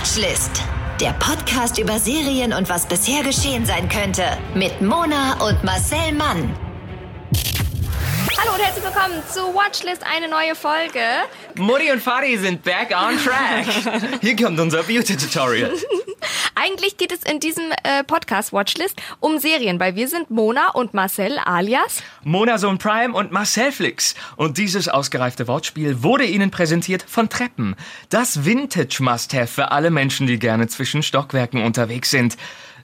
Watchlist. Der Podcast über Serien und was bisher geschehen sein könnte. Mit Mona und Marcel Mann. Hallo und herzlich willkommen zu Watchlist, eine neue Folge. Mutti und Fadi sind back on track. Hier kommt unser Beauty-Tutorial. Eigentlich geht es in diesem äh, Podcast Watchlist um Serien, weil wir sind Mona und Marcel alias Mona Sohn Prime und Marcel Flix. Und dieses ausgereifte Wortspiel wurde Ihnen präsentiert von Treppen. Das Vintage-Must-Have für alle Menschen, die gerne zwischen Stockwerken unterwegs sind.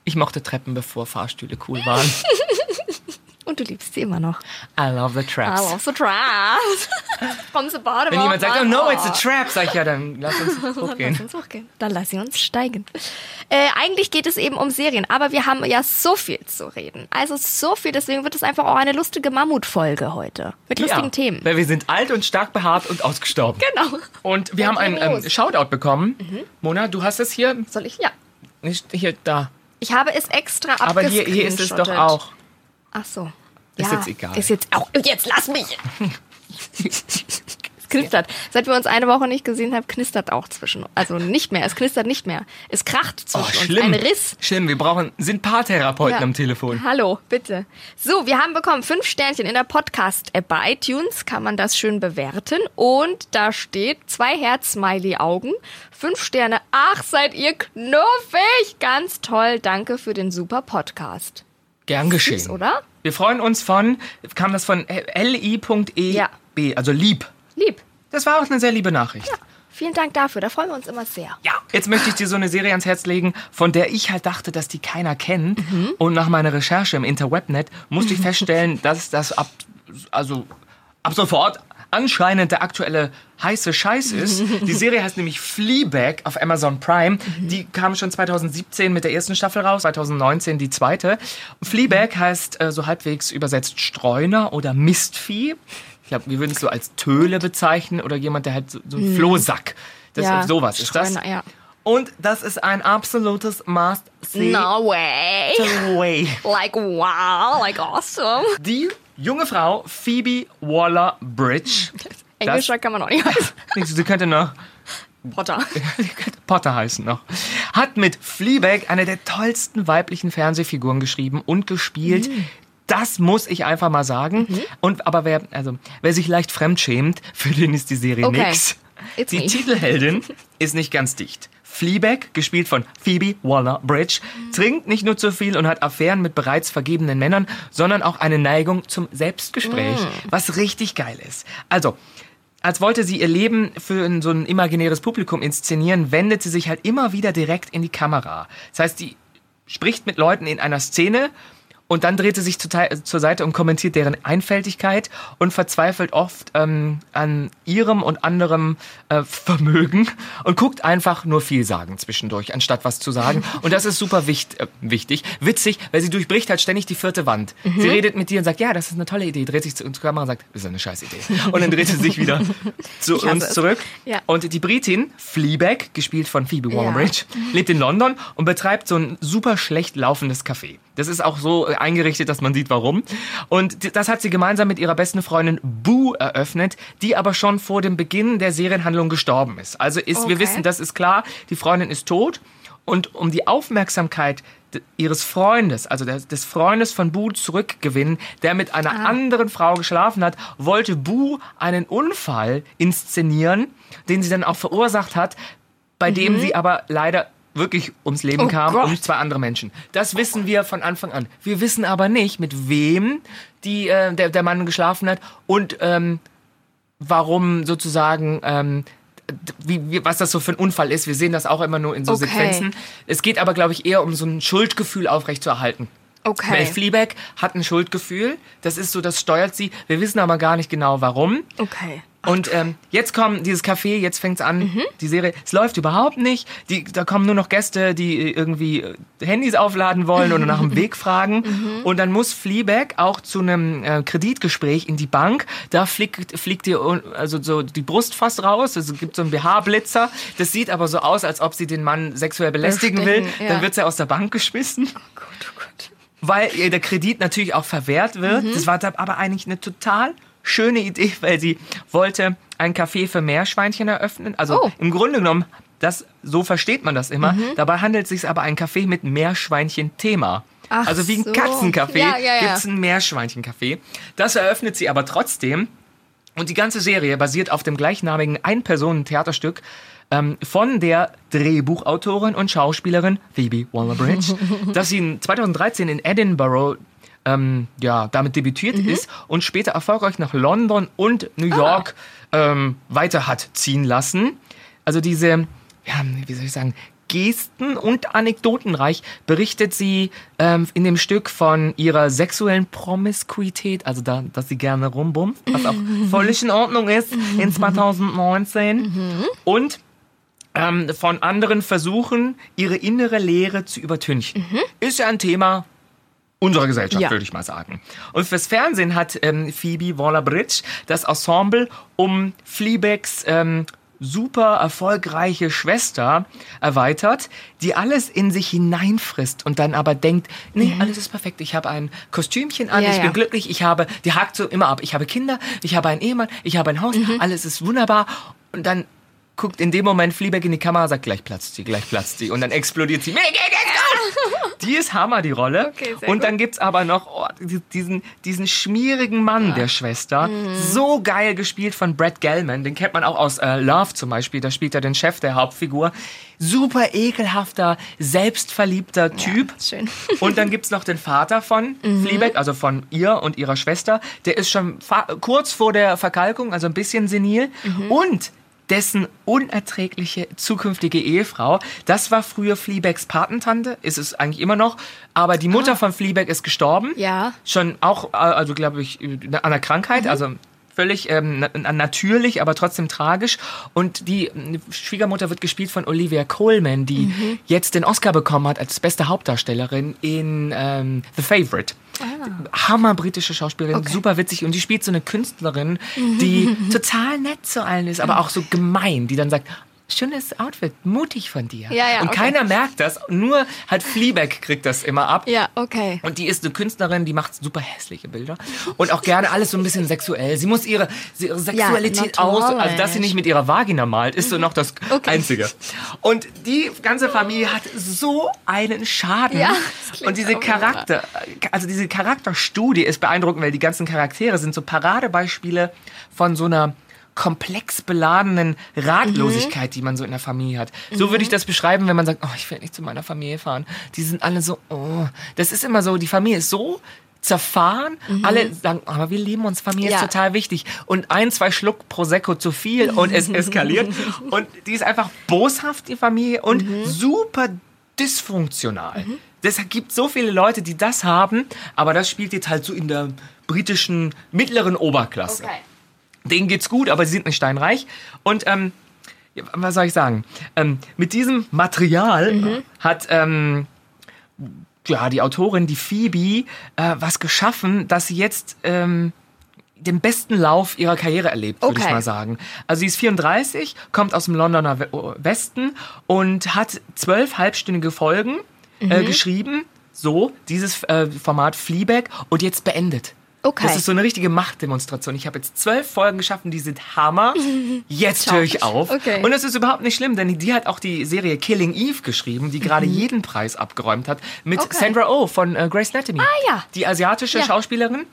Ich mochte Treppen, bevor Fahrstühle cool waren. und du liebst sie immer noch. I love the traps. I love the traps. From the bottom Wenn jemand sagt, oh no, it's a trap, sag ich, ja, dann lass uns Lass hochgehen. uns hochgehen. Dann lass sie uns steigen. Äh, eigentlich geht es eben um Serien, aber wir haben ja so viel zu reden. Also so viel, deswegen wird es einfach auch eine lustige Mammutfolge heute. Mit lustigen Ja, Themen. Weil wir sind alt und stark behaart und ausgestorben. Genau. Und wir haben einen ähm, Shoutout bekommen. Mhm. Mona, du hast es hier, Soll ich? Ja. nicht hier, da. Ich habe es extra Aber hier, hier ist es doch abgescreenshottet. auch. Ach so. Ist ja, jetzt egal. Ist jetzt auch. Jetzt lass mich! es knistert. Seit wir uns eine Woche nicht gesehen haben, knistert auch zwischen. Also nicht mehr. Es knistert nicht mehr. Es kracht Oh, zwischen uns. schlimm. Ein Riss. Schlimm, wir brauchen, sind Paartherapeuten Ja. am Telefon. Hallo, bitte. So, wir haben bekommen fünf Sternchen in der Podcast-App bei iTunes. Kann man das schön bewerten. Und da steht zwei Herz-Smiley-Augen. Fünf Sterne. Ach, seid ihr knuffig. Ganz toll. Danke für den super Podcast. Gern geschehen. Süß, oder? Wir freuen uns von, kam das von li.e Ja. B, also lieb. Lieb. Das war auch eine sehr liebe Nachricht. Ja, vielen Dank dafür. Da freuen wir uns immer sehr. Ja, jetzt möchte ich dir so eine Serie ans Herz legen, von der ich halt dachte, dass die keiner kennt. Mhm. Und nach meiner Recherche im Interwebnet musste ich feststellen, dass das ab, also ab sofort anscheinend der aktuelle heiße Scheiß ist. Die Serie heißt nämlich Fleabag auf Amazon Prime. Die kam schon 2017 mit der ersten Staffel raus, 2019 die zweite. Fleabag heißt äh, so halbwegs übersetzt Streuner oder Mistvieh. Ich glaube, wir würden es so als Töle bezeichnen oder jemand, der halt so, so ein Flohsack. Das, Ja, sowas ist das. Streuner, ja. Und das ist ein absolutes Must-See. No way. way. Like wow, like awesome. Die junge Frau Phoebe Waller-Bridge. Englischer kann man auch nicht heißen. Sie könnte noch Potter. sie könnte Potter heißen noch. Hat mit Fleabag eine der tollsten weiblichen Fernsehfiguren geschrieben und gespielt. Mhm. Das muss ich einfach mal sagen. Und aber wer, also wer sich leicht fremdschämt, für den ist die Serie Okay. nix. It's die me. Titelheldin ist nicht ganz dicht. Fleabag, gespielt von Phoebe Waller-Bridge, trinkt nicht nur zu viel und hat Affären mit bereits vergebenen Männern, sondern auch eine Neigung zum Selbstgespräch, was richtig geil ist. Also, als wollte sie ihr Leben für so ein imaginäres Publikum inszenieren, wendet sie sich halt immer wieder direkt in die Kamera. Das heißt, die spricht mit Leuten in einer Szene und dann dreht sie sich zur, Seite und kommentiert deren Einfältigkeit und verzweifelt oft ähm, an ihrem und anderem äh, Vermögen und guckt einfach nur viel sagen zwischendurch, anstatt was zu sagen. Und das ist super wicht, äh, wichtig. Witzig, weil sie durchbricht halt ständig die vierte Wand. Sie redet mit dir und sagt, ja, das ist eine tolle Idee, dreht sich zu uns Kamera und sagt, das ist eine scheiß Idee. Und dann dreht sie sich wieder zu uns zurück. Ja. Und die Britin, Fleabag, gespielt von Phoebe Waller-Bridge, lebt in London und betreibt so ein super schlecht laufendes Café. Das ist auch so äh, eingerichtet, dass man sieht, warum. Und das hat sie gemeinsam mit ihrer besten Freundin Boo eröffnet, die aber schon vor dem Beginn der Serienhandlung gestorben ist. Also ist, wir Okay. wissen, das ist klar, die Freundin ist tot. Und um die Aufmerksamkeit ihres Freundes, also des, des Freundes von Boo zurückgewinnen, der mit einer anderen Frau geschlafen hat, wollte Boo einen Unfall inszenieren, den sie dann auch verursacht hat, bei dem sie aber leider wirklich ums Leben Oh kam Gott. und zwei andere Menschen. Das wissen wir von Anfang an. Wir wissen aber nicht, mit wem die, äh, der, der Mann geschlafen hat und ähm, warum sozusagen, ähm, wie, wie, was das so für ein Unfall ist. Wir sehen das auch immer nur in so Okay. Sequenzen. Es geht aber, glaube ich, eher um so ein Schuldgefühl aufrechtzuerhalten. Weil Okay. Fleabag hat ein Schuldgefühl. Das ist so, das steuert sie. Wir wissen aber gar nicht genau, warum. Okay. Und ähm, jetzt kommt dieses Café, jetzt fängt's an, Mhm. die Serie. Es läuft überhaupt nicht. Die, da kommen nur noch Gäste, die äh, irgendwie äh, Handys aufladen wollen oder nach dem Weg fragen. Mhm. Und dann muss Fleabag auch zu einem äh, Kreditgespräch in die Bank. Da fliegt, fliegt ihr also so die Brust fast raus. Es gibt so einen BH-Blitzer. Das sieht aber so aus, als ob sie den Mann sexuell belästigen will. Ja. Dann wird sie aus der Bank geschmissen Oh Gott, oh Gott. weil ihr der Kredit natürlich auch verwehrt wird. Mhm. Das war aber eigentlich eine total schöne Idee, weil sie wollte ein Café für Meerschweinchen eröffnen. Also Oh. im Grunde genommen Das, so versteht man das immer. Dabei handelt es sich aber ein Café mit Meerschweinchen-Thema. Ach also wie ein so. Katzencafé Ja, ja, ja. gibt's ein Meerschweinchen-Café. Das eröffnet sie aber trotzdem. Und die ganze Serie basiert auf dem gleichnamigen Ein-Personen-Theaterstück ähm, von der Drehbuchautorin und Schauspielerin Phoebe Waller-Bridge, das sie in 2013 in Edinburgh ähm, ja, damit debütiert ist und später erfolgreich nach London und New York ähm, weiter hat ziehen lassen. Also diese, ja, wie soll ich sagen, Gesten und anekdotenreich berichtet sie ähm, in dem Stück von ihrer sexuellen Promiskuität, also da, dass sie gerne rumbummt, was auch völlig in Ordnung ist in 2019. Und ähm, von anderen Versuchen, ihre innere Leere zu übertünchen. Ist ja ein Thema unserer Gesellschaft, Ja. würde ich mal sagen. Und fürs Fernsehen hat ähm, Phoebe Waller-Bridge das Ensemble um Fleabags ähm, super erfolgreiche Schwester erweitert, die alles in sich hineinfrisst und dann aber denkt, nee, alles ist perfekt. Ich habe ein Kostümchen an, Ja, ich bin ja. glücklich, ich habe, die hakt so immer ab. Ich habe Kinder, ich habe einen Ehemann, ich habe ein Haus, Mhm. alles ist wunderbar. Und dann guckt in dem Moment Fleabag in die Kamera, sagt, gleich platzt sie, gleich platzt sie. Und dann explodiert sie. Mir geht es gut. Die ist Hammer, die Rolle. Okay, und gut. dann gibt's aber noch oh, diesen, diesen schmierigen Mann der Schwester. Mhm. So geil gespielt von Brad Gelman. Den kennt man auch aus äh, Love zum Beispiel. Da spielt er den Chef der Hauptfigur. Super ekelhafter, selbstverliebter Typ. schön. Und dann gibt's noch den Vater von Fleabag, also von ihr und ihrer Schwester. Der ist schon kurz vor der Verkalkung, also ein bisschen senil. Und dessen unerträgliche zukünftige Ehefrau, das war früher Fleabags Patentante, ist es eigentlich immer noch, aber die Mutter von Fleabag ist gestorben. Ja. Schon auch, äh, also glaube ich, an einer Krankheit, also völlig ähm, na- na- natürlich, aber trotzdem tragisch. Und die äh, Schwiegermutter wird gespielt von Olivia Colman, die jetzt den Oscar bekommen hat als beste Hauptdarstellerin in ähm, The Favorite. Hammer britische Schauspielerin, Okay. super witzig und die spielt so eine Künstlerin, die total nett zu allen ist, aber auch so gemein, die dann sagt, schönes Outfit, mutig von dir. Ja, ja, und okay. keiner merkt das, nur halt Fleabag kriegt das immer ab. Ja, okay. Und die ist eine Künstlerin, die macht super hässliche Bilder und auch gerne alles so ein bisschen sexuell. Sie muss ihre, ihre Sexualität aus, also dass sie nicht mit ihrer Vagina malt, ist so noch das Okay. Einzige. Und die ganze Familie hat so einen Schaden. Ja, und diese Charakter, also diese Charakterstudie ist beeindruckend, weil die ganzen Charaktere sind so Paradebeispiele von so einer komplex beladenen Ratlosigkeit, die man so in der Familie hat. So würde ich das beschreiben, wenn man sagt, oh, ich will nicht zu meiner Familie fahren. Die sind alle so, oh. Das ist immer so, die Familie ist so zerfahren. Alle sagen, aber wir lieben uns, Familie Ja. ist total wichtig. Und ein, zwei Schluck Prosecco zu viel und es eskaliert. Und die ist einfach boshaft, die Familie, und super dysfunktional. Deshalb gibt so viele Leute, die das haben, aber das spielt jetzt halt so in der britischen mittleren Oberklasse. Okay. Denen geht's gut, aber sie sind nicht steinreich. Und ähm, was soll ich sagen? Ähm, mit diesem Material Mhm. hat ähm, ja die Autorin, die Phoebe, äh, was geschaffen, dass sie jetzt ähm, den besten Lauf ihrer Karriere erlebt, würde ich Okay. mal sagen. Also sie ist 34, kommt aus dem Londoner We- Westen und hat zwölf halbstündige Folgen äh, Mhm. geschrieben. So, dieses äh, Format Fleabag und jetzt beendet. Okay. Das ist so eine richtige Machtdemonstration. Ich habe jetzt zwölf Folgen geschaffen, die sind Hammer. Jetzt höre ich auf. Okay. Und es ist überhaupt nicht schlimm, denn die hat auch die Serie Killing Eve geschrieben, die gerade jeden Preis abgeräumt hat, mit Mhm. Okay. Sandra Oh von äh, Grace Anatomy. Ah, ja. Die asiatische Ja. Schauspielerin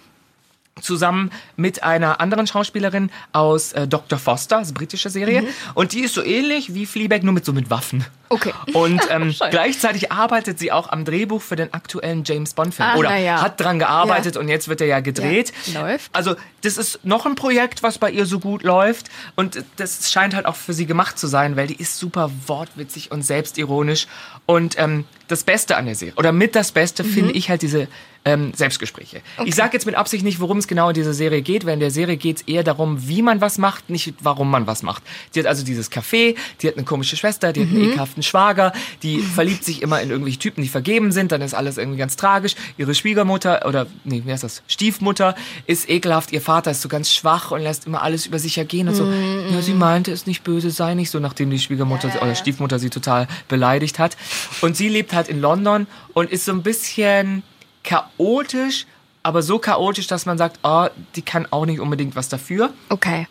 zusammen mit einer anderen Schauspielerin aus äh, Dr. Foster, das ist eine britische Serie. Und die ist so ähnlich wie Fleabag, nur mit so mit Waffen. Mhm. Okay. Und ähm, gleichzeitig arbeitet sie auch am Drehbuch für den aktuellen James Bond-Film. Ah, Oder ja. hat dran gearbeitet Ja. und jetzt wird er ja gedreht. Ja, läuft. Also das ist noch ein Projekt, was bei ihr so gut läuft. Und das scheint halt auch für sie gemacht zu sein, weil die ist super wortwitzig und selbstironisch. Und ähm, das Beste an der Serie, oder mit das Beste, finde ich halt diese ähm, Selbstgespräche. Ich sage jetzt mit Absicht nicht, worum es genau in dieser Serie geht, weil in der Serie geht es eher darum, wie man was macht, nicht warum man was macht. Die hat also dieses Café, die hat eine komische Schwester, die hat einen ekelhaften Schwager, die verliebt sich immer in irgendwelche Typen, die vergeben sind, dann ist alles irgendwie ganz tragisch. Ihre Schwiegermutter, oder nee, wie heißt das, Stiefmutter ist ekelhaft, ihr Vater ist so ganz schwach und lässt immer alles über sich ergehen und so. Ja, sie meinte es nicht böse, sei nicht so, nachdem die Schwiegermutter oder Stiefmutter sie total beleidigt hat. Und sie lebt halt in London und ist so ein bisschen chaotisch, aber so chaotisch, dass man sagt, oh, die kann auch nicht unbedingt was dafür. Okay.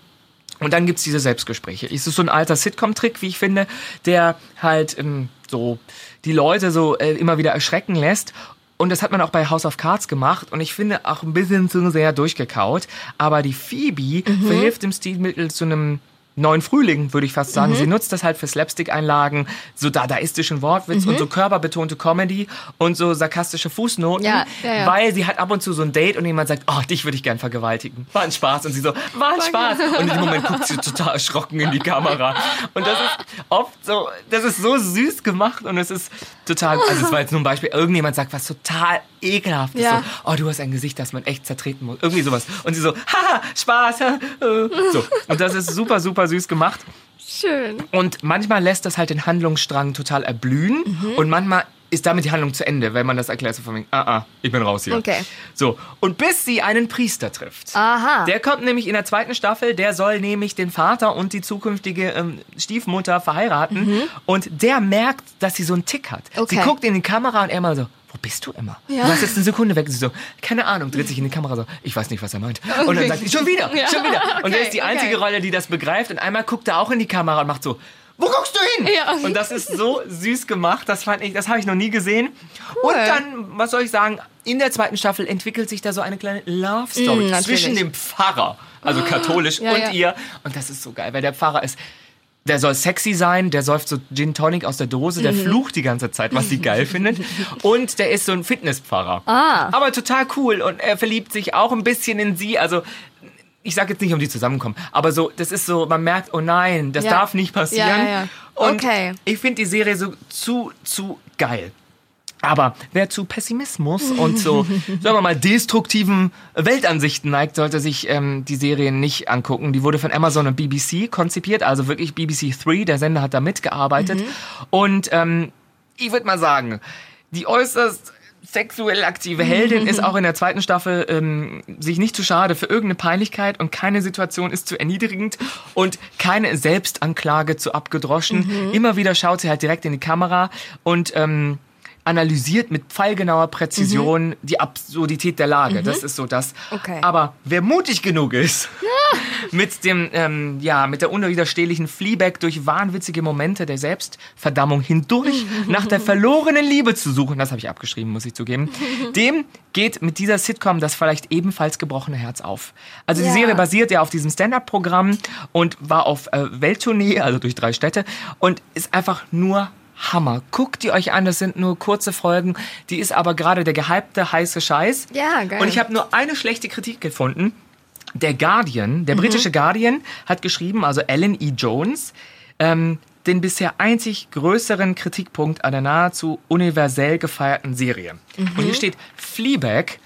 Und dann gibt's diese Selbstgespräche. Es ist so ein alter Sitcom-Trick, wie ich finde, der halt ähm, so die Leute so äh, immer wieder erschrecken lässt. Und das hat man auch bei House of Cards gemacht und ich finde auch ein bisschen zu sehr durchgekaut. Aber die Phoebe verhilft im Stilmittel zu einem neuen Frühling, würde ich fast sagen. Sie nutzt das halt für Slapstick-Einlagen, so dadaistischen Wortwitz und so körperbetonte Comedy und so sarkastische Fußnoten, Ja, ja, ja. weil sie hat ab und zu so ein Date und jemand sagt, oh, dich würde ich gern vergewaltigen. War ein Spaß. Und sie so, war ein Spaß. Und in dem Moment guckt sie total erschrocken in die Kamera. Und das ist oft so, das ist so süß gemacht und es ist total, also es war jetzt nur ein Beispiel, irgendjemand sagt was total ekelhaftes, Ja. so, oh, du hast ein Gesicht, das man echt zertreten muss. Irgendwie sowas. Und sie so, haha, Spaß. ha, äh. So. Und das ist super, super süß gemacht. Schön. Und manchmal lässt das halt den Handlungsstrang total erblühen Mhm. und manchmal ist damit die Handlung zu Ende, wenn man das erklärt, so von wegen, ah, ah, ich bin raus hier. Okay. So, und bis sie einen Priester trifft. Aha. Der kommt nämlich in der zweiten Staffel, der soll nämlich den Vater und die zukünftige ähm, Stiefmutter verheiraten und der merkt, dass sie so einen Tick hat. Mhm. Okay. Sie guckt in die Kamera und er mal so, wo bist du immer? Ja. Du warst jetzt eine Sekunde weg. Sie so, keine Ahnung, dreht sich in die Kamera so, ich weiß nicht, was er meint. Und dann sagt sie, schon wieder, schon wieder. Und er Okay, ist die okay. einzige Rolle, die das begreift. Und einmal guckt er auch in die Kamera und macht so, wo guckst du hin? Ja. Und das ist so süß gemacht. Das fand ich, das habe ich noch nie gesehen. Und dann, was soll ich sagen? In der zweiten Staffel entwickelt sich da so eine kleine Love Story Mm, zwischen dem Pfarrer, also katholisch, Ja, und ja. ihr. Und das ist so geil, weil der Pfarrer ist. Der soll sexy sein, der säuft so Gin Tonic aus der Dose, Mhm. der flucht die ganze Zeit, was sie geil findet. Und der ist so ein Fitnesspfarrer. Ah. Aber total cool und er verliebt sich auch ein bisschen in sie. Also ich sage jetzt nicht, um die zusammenkommen, aber so, das ist so, man merkt, oh nein, das Ja. darf nicht passieren. Ja, ja, ja. Und Okay. ich finde die Serie so zu, zu geil. Aber wer zu Pessimismus und so, sagen wir mal, destruktiven Weltansichten neigt, sollte sich ähm, die Serie nicht angucken. Die wurde von Amazon und BBC konzipiert, also wirklich BBC 3, der Sender hat da mitgearbeitet. Und ähm, ich würde mal sagen, die äußerst sexuell aktive Heldin ist auch in der zweiten Staffel ähm, sich nicht zu schade für irgendeine Peinlichkeit und keine Situation ist zu erniedrigend und keine Selbstanklage zu abgedroschen. Immer wieder schaut sie halt direkt in die Kamera und ähm, analysiert mit pfeilgenauer Präzision die Absurdität der Lage. Das ist so das. Okay. Aber wer mutig genug ist, mit dem, ähm, ja, mit der unwiderstehlichen Fleabag durch wahnwitzige Momente der Selbstverdammung hindurch nach der verlorenen Liebe zu suchen, das habe ich abgeschrieben, muss ich zugeben, dem geht mit dieser Sitcom das vielleicht ebenfalls gebrochene Herz auf. Also die Ja. Serie basiert ja auf diesem Stand-up-Programm und war auf äh, Welttournee, also durch drei Städte und ist einfach nur Hammer. Guckt die euch an, das sind nur kurze Folgen. Die ist aber gerade der gehypte heiße Scheiß. Ja, geil. Und ich habe nur eine schlechte Kritik gefunden. Der Guardian, Mhm. der britische Guardian, hat geschrieben, also Ellen E. Jones, ähm, den bisher einzig größeren Kritikpunkt an der nahezu universell gefeierten Serie. Mhm. Und hier steht, Fleabag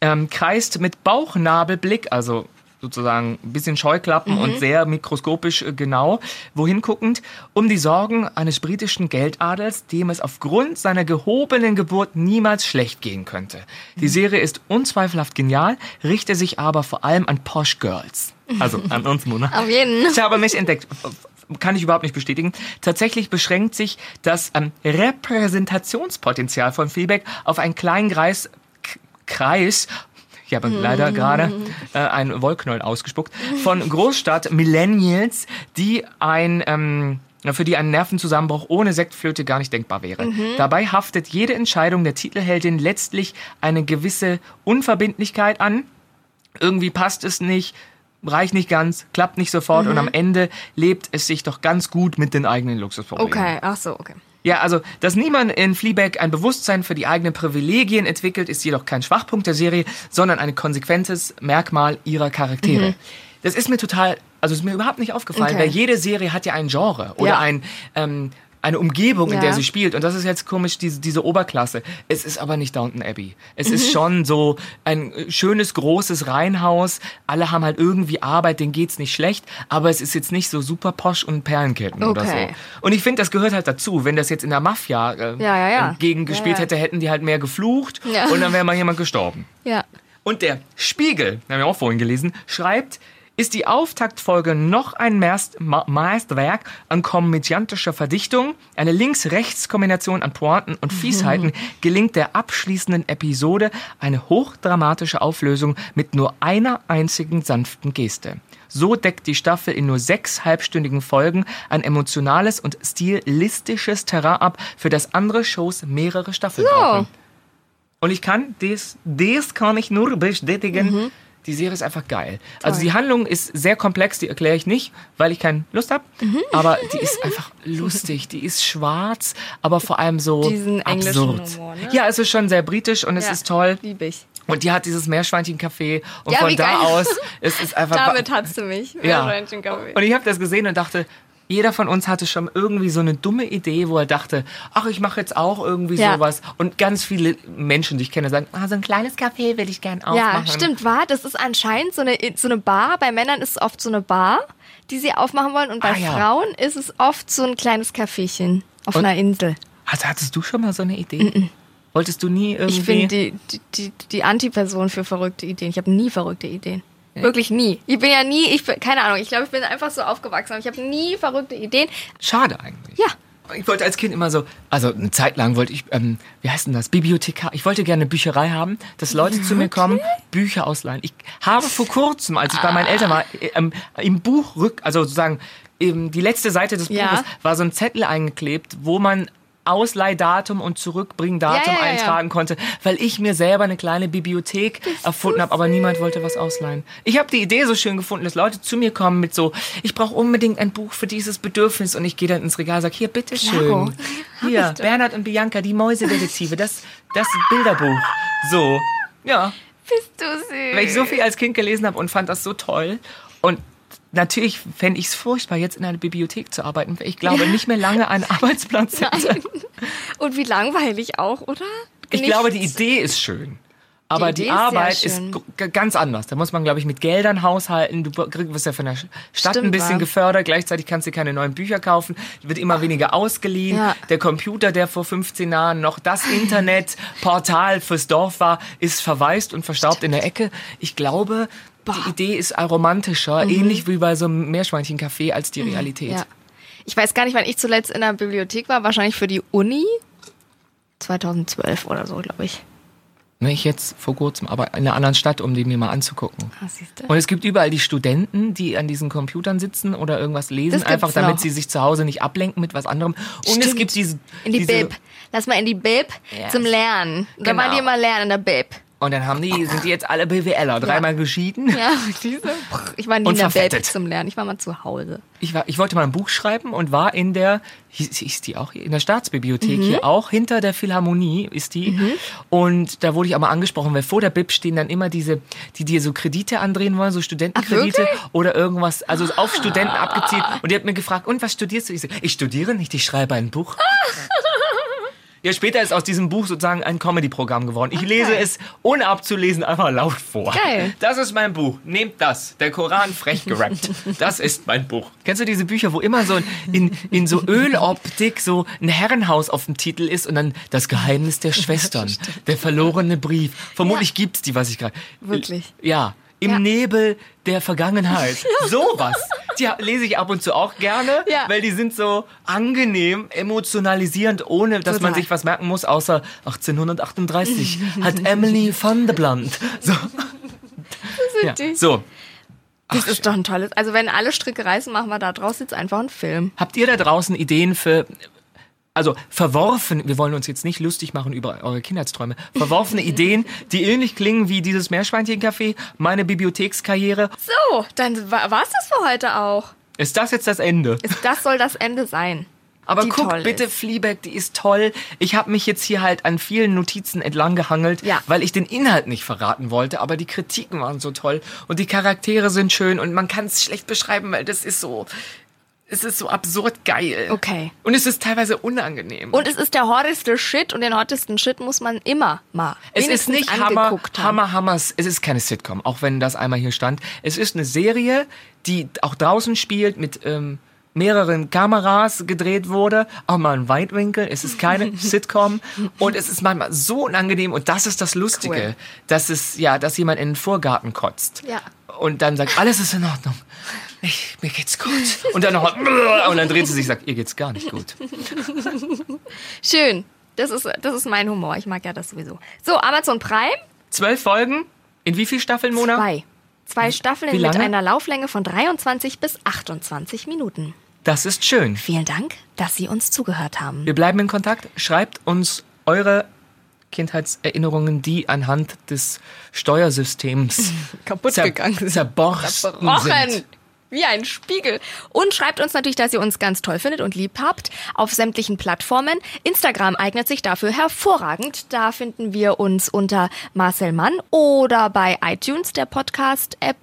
ähm, kreist mit Bauchnabelblick, also sozusagen ein bisschen Scheuklappen Mhm. und sehr mikroskopisch äh, genau, wohin guckend, um die Sorgen eines britischen Geldadels, dem es aufgrund seiner gehobenen Geburt niemals schlecht gehen könnte. Mhm. Die Serie ist unzweifelhaft genial, richtet sich aber vor allem an Posh Girls. Also an uns, Mona. Auf jeden. Ich habe mich entdeckt. Kann ich überhaupt nicht bestätigen. Tatsächlich beschränkt sich das ähm, Repräsentationspotenzial von Fleabag auf einen kleinen Kreis, Kreis ich habe leider gerade äh, ein Wollknäuel ausgespuckt, von Großstadt-Millennials, die ein... Ähm, für die ein Nervenzusammenbruch ohne Sektflöte gar nicht denkbar wäre. Dabei haftet jede Entscheidung der Titelheldin letztlich eine gewisse Unverbindlichkeit an, irgendwie passt es nicht, reicht nicht ganz, klappt nicht sofort und am Ende lebt es sich doch ganz gut mit den eigenen Luxusproblemen. Okay, ach so, okay. Ja, also, dass niemand in Fleabag ein Bewusstsein für die eigenen Privilegien entwickelt, ist jedoch kein Schwachpunkt der Serie, sondern ein konsequentes Merkmal ihrer Charaktere. Das ist mir total, also ist mir überhaupt nicht aufgefallen, Okay. weil jede Serie hat ja ein Genre oder Ja. ein, ähm, eine Umgebung, in Ja. der sie spielt. Und das ist jetzt komisch, diese, diese Oberklasse. Es ist aber nicht Downton Abbey. Es Mhm. ist schon so ein äh, schönes, großes Reihenhaus. Alle haben halt irgendwie Arbeit, denen geht's nicht schlecht. Aber es ist jetzt nicht so super posch und Perlenketten oder so. Okay. Und ich finde, das gehört halt dazu. Wenn das jetzt in der Mafia äh, Ja, ja, ja. gegen gespielt Ja, ja. hätte, hätten die halt mehr geflucht Ja. und dann wäre mal jemand gestorben. Ja. Und der Spiegel, haben wir auch vorhin gelesen, schreibt, ist die Auftaktfolge noch ein Meisterwerk an komödiantischer Verdichtung, eine Links-Rechts-Kombination an Pointen und Fiesheiten, gelingt der abschließenden Episode eine hochdramatische Auflösung mit nur einer einzigen sanften Geste. So deckt die Staffel in nur sechs halbstündigen Folgen ein emotionales und stilistisches Terrain ab, für das andere Shows mehrere Staffeln brauchen. Und ich kann, das, das kann ich nur bestätigen. Die Serie ist einfach geil. Also die Handlung ist sehr komplex, die erkläre ich nicht, weil ich keine Lust habe. Aber die ist einfach lustig. Die ist schwarz, aber vor allem so Diesen englischen absurd. Humor, ne? Ja, es ist schon sehr britisch und es Ja, ist toll. Lieb ich. Und die hat dieses Meerschweinchen-Café. Und Ja, von da geil. aus ist es einfach. Damit hast du mich. Ja. Meerschweinchenkaffee. Und ich habe das gesehen und dachte, jeder von uns hatte schon irgendwie so eine dumme Idee, wo er dachte, ach, ich mache jetzt auch irgendwie Ja. sowas. Und ganz viele Menschen, die ich kenne, sagen, ah, so ein kleines Café will ich gern aufmachen. Ja, stimmt, war. Das ist anscheinend so eine, so eine Bar. Bei Männern ist es oft so eine Bar, die sie aufmachen wollen. Und bei Ah, ja. Frauen ist es oft so ein kleines Caféchen auf einer Insel. Also, hattest du schon mal so eine Idee? Wolltest du nie irgendwie... Ich bin die, die, die, die Antiperson für verrückte Ideen. Ich habe nie verrückte Ideen. Wirklich nie. Ich bin ja nie, ich bin, keine Ahnung, ich glaube, ich bin einfach so aufgewachsen. Ich habe nie verrückte Ideen. Schade eigentlich. Ja. Ich wollte als Kind immer so, also eine Zeit lang wollte ich, ähm, wie heißt denn das, Bibliothekar. Ich wollte gerne eine Bücherei haben, dass Leute zu mir kommen, Bücher ausleihen. Ich habe vor kurzem, als ich bei meinen Eltern war, äh, ähm, im Buch rück, also sozusagen ähm, die letzte Seite des Ja. Buches war so ein Zettel eingeklebt, wo man Ausleihdatum und Zurückbringdatum Ja, ja, eintragen konnte, weil ich mir selber eine kleine Bibliothek erfunden habe, aber niemand wollte was ausleihen. Ich habe die Idee so schön gefunden, dass Leute zu mir kommen mit so, ich brauche unbedingt ein Buch für dieses Bedürfnis und ich gehe dann ins Regal und sage, hier, bitteschön. Klaro. Hier, Bernhard und Bianca, die Mäusedetektive, das, das Bilderbuch. So, ja, Bist du süß. weil ich so viel als Kind gelesen habe und fand das so toll. Und natürlich fände ich es furchtbar, jetzt in einer Bibliothek zu arbeiten, weil ich glaube, nicht mehr lange einen Arbeitsplatz hätte. Und wie langweilig auch, oder? Ich Nichts. glaube, die Idee ist schön. Aber Die die, ist Arbeit ist, ganz anders. Da muss man, glaube ich, mit Geldern haushalten. Du wirst ja von der Stadt Stimmt, ein bisschen wahr. gefördert. Gleichzeitig kannst du keine neuen Bücher kaufen. Wird immer weniger ausgeliehen. Ja. Der Computer, der vor 15 Jahren noch das Internetportal fürs Dorf war, ist verwaist und verstaubt in der Ecke. Ich glaube, die Idee ist romantischer, ähnlich wie bei so einem Meerschweinchencafé als die Realität. Mhm. Ja. Ich weiß gar nicht, wann ich zuletzt in der Bibliothek war. Wahrscheinlich für die Uni. 2012 oder so, glaube ich. Ne, ich jetzt vor kurzem, aber in einer anderen Stadt, um die mir mal anzugucken. Ah? Und es gibt überall die Studenten, die an diesen Computern sitzen oder irgendwas lesen, einfach damit noch. sie sich zu Hause nicht ablenken mit was anderem. Und es Stimmt. gibt diese, In die diese Bib. Lass mal in die Bib Yes. zum Lernen. Da Genau. waren die immer lernen in der Bib. Und dann haben die, sind die jetzt alle BWLer, dreimal geschieden. Ja, diese. Ich war nie Und in der verfettet. zum Lernen. Ich war mal zu Hause. Ich, war, ich wollte mal ein Buch schreiben und war in der, hieß, hieß die auch hier, in der Staatsbibliothek Mhm. hier auch, hinter der Philharmonie ist die. Und da wurde ich auch mal angesprochen, weil vor der Bib stehen dann immer diese, die dir so Kredite andrehen wollen, so Studentenkredite wirklich? oder irgendwas, also auf Studenten abgezielt. Und die hat mir gefragt, und was studierst du? Ich so, ich studiere nicht, ich schreibe ein Buch. Ja, später ist aus diesem Buch sozusagen ein Comedy-Programm geworden. Ich lese es, ohne abzulesen, einfach laut vor. Geil. Das ist mein Buch. Nehmt das. Der Koran frech gerappt. Das ist mein Buch. Kennst du diese Bücher, wo immer so in, in so Öloptik so ein Herrenhaus auf dem Titel ist und dann das Geheimnis der Schwestern, der verlorene Brief. Vermutlich gibt's die, was ich gerade. Wirklich? Ja. Im Ja. Nebel der Vergangenheit. Sowas. Die lese ich ab und zu auch gerne, Ja. weil die sind so angenehm, emotionalisierend, ohne dass man Total. sich was merken muss, außer 1838 hat Emily van der Blunt. So. Ja. die. so. Das ist doch ein tolles. Also wenn alle Stricke reißen, machen wir da draus jetzt einfach einen Film. Habt ihr da draußen Ideen für, also verworfen, wir wollen uns jetzt nicht lustig machen über eure Kindheitsträume, verworfene Ideen, die ähnlich klingen wie dieses Meerschweinchencafé, meine Bibliothekskarriere. So, dann war es das für heute auch. Ist das jetzt das Ende? Ist, das soll das Ende sein. Aber die guck bitte, ist. Fleabag, die ist toll. Ich habe mich jetzt hier halt an vielen Notizen entlang gehangelt, Ja. weil ich den Inhalt nicht verraten wollte, aber die Kritiken waren so toll und die Charaktere sind schön und man kann es schlecht beschreiben, weil das ist so, es ist so absurd geil. Okay. Und es ist teilweise unangenehm. Und es ist der hotteste Shit und den hottesten Shit muss man immer mal es ist nicht Hammer. Hammer, Hammers. Es ist keine Sitcom, auch wenn das einmal hier stand. Es ist eine Serie, die auch draußen spielt mit ähm, mehreren Kameras gedreht wurde, auch mal ein Weitwinkel. Es ist keine Sitcom und es ist manchmal so unangenehm und das ist das Lustige, Cool. dass es ja, dass jemand in den Vorgarten kotzt. Ja. Und dann sagt, alles ist in Ordnung. Ich, mir geht's gut. Und dann noch und dann dreht sie sich und sagt, ihr geht's gar nicht gut. Schön. Das ist, das ist mein Humor. Ich mag ja das sowieso. So, Amazon Prime. Zwölf Folgen. In wie viel Staffeln, Mona? Zwei. Zwei Staffeln mit einer Lauflänge von 23 bis 28 Minuten. Das ist schön. Vielen Dank, dass Sie uns zugehört haben. Wir bleiben in Kontakt. Schreibt uns eure Kindheitserinnerungen, die anhand des Steuersystems Kaputt zer gegangen sind. zerborsten Rochen! sind. Wie ein Spiegel. Und schreibt uns natürlich, dass ihr uns ganz toll findet und lieb habt auf sämtlichen Plattformen. Instagram eignet sich dafür hervorragend. Da finden wir uns unter Marcel Mann oder bei iTunes, der Podcast-App.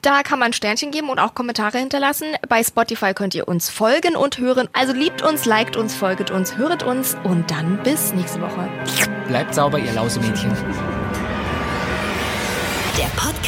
Da kann man Sternchen geben und auch Kommentare hinterlassen. Bei Spotify könnt ihr uns folgen und hören. Also liebt uns, liked uns, folget uns, höret uns und dann bis nächste Woche. Bleibt sauber, ihr Lausemädchen. Der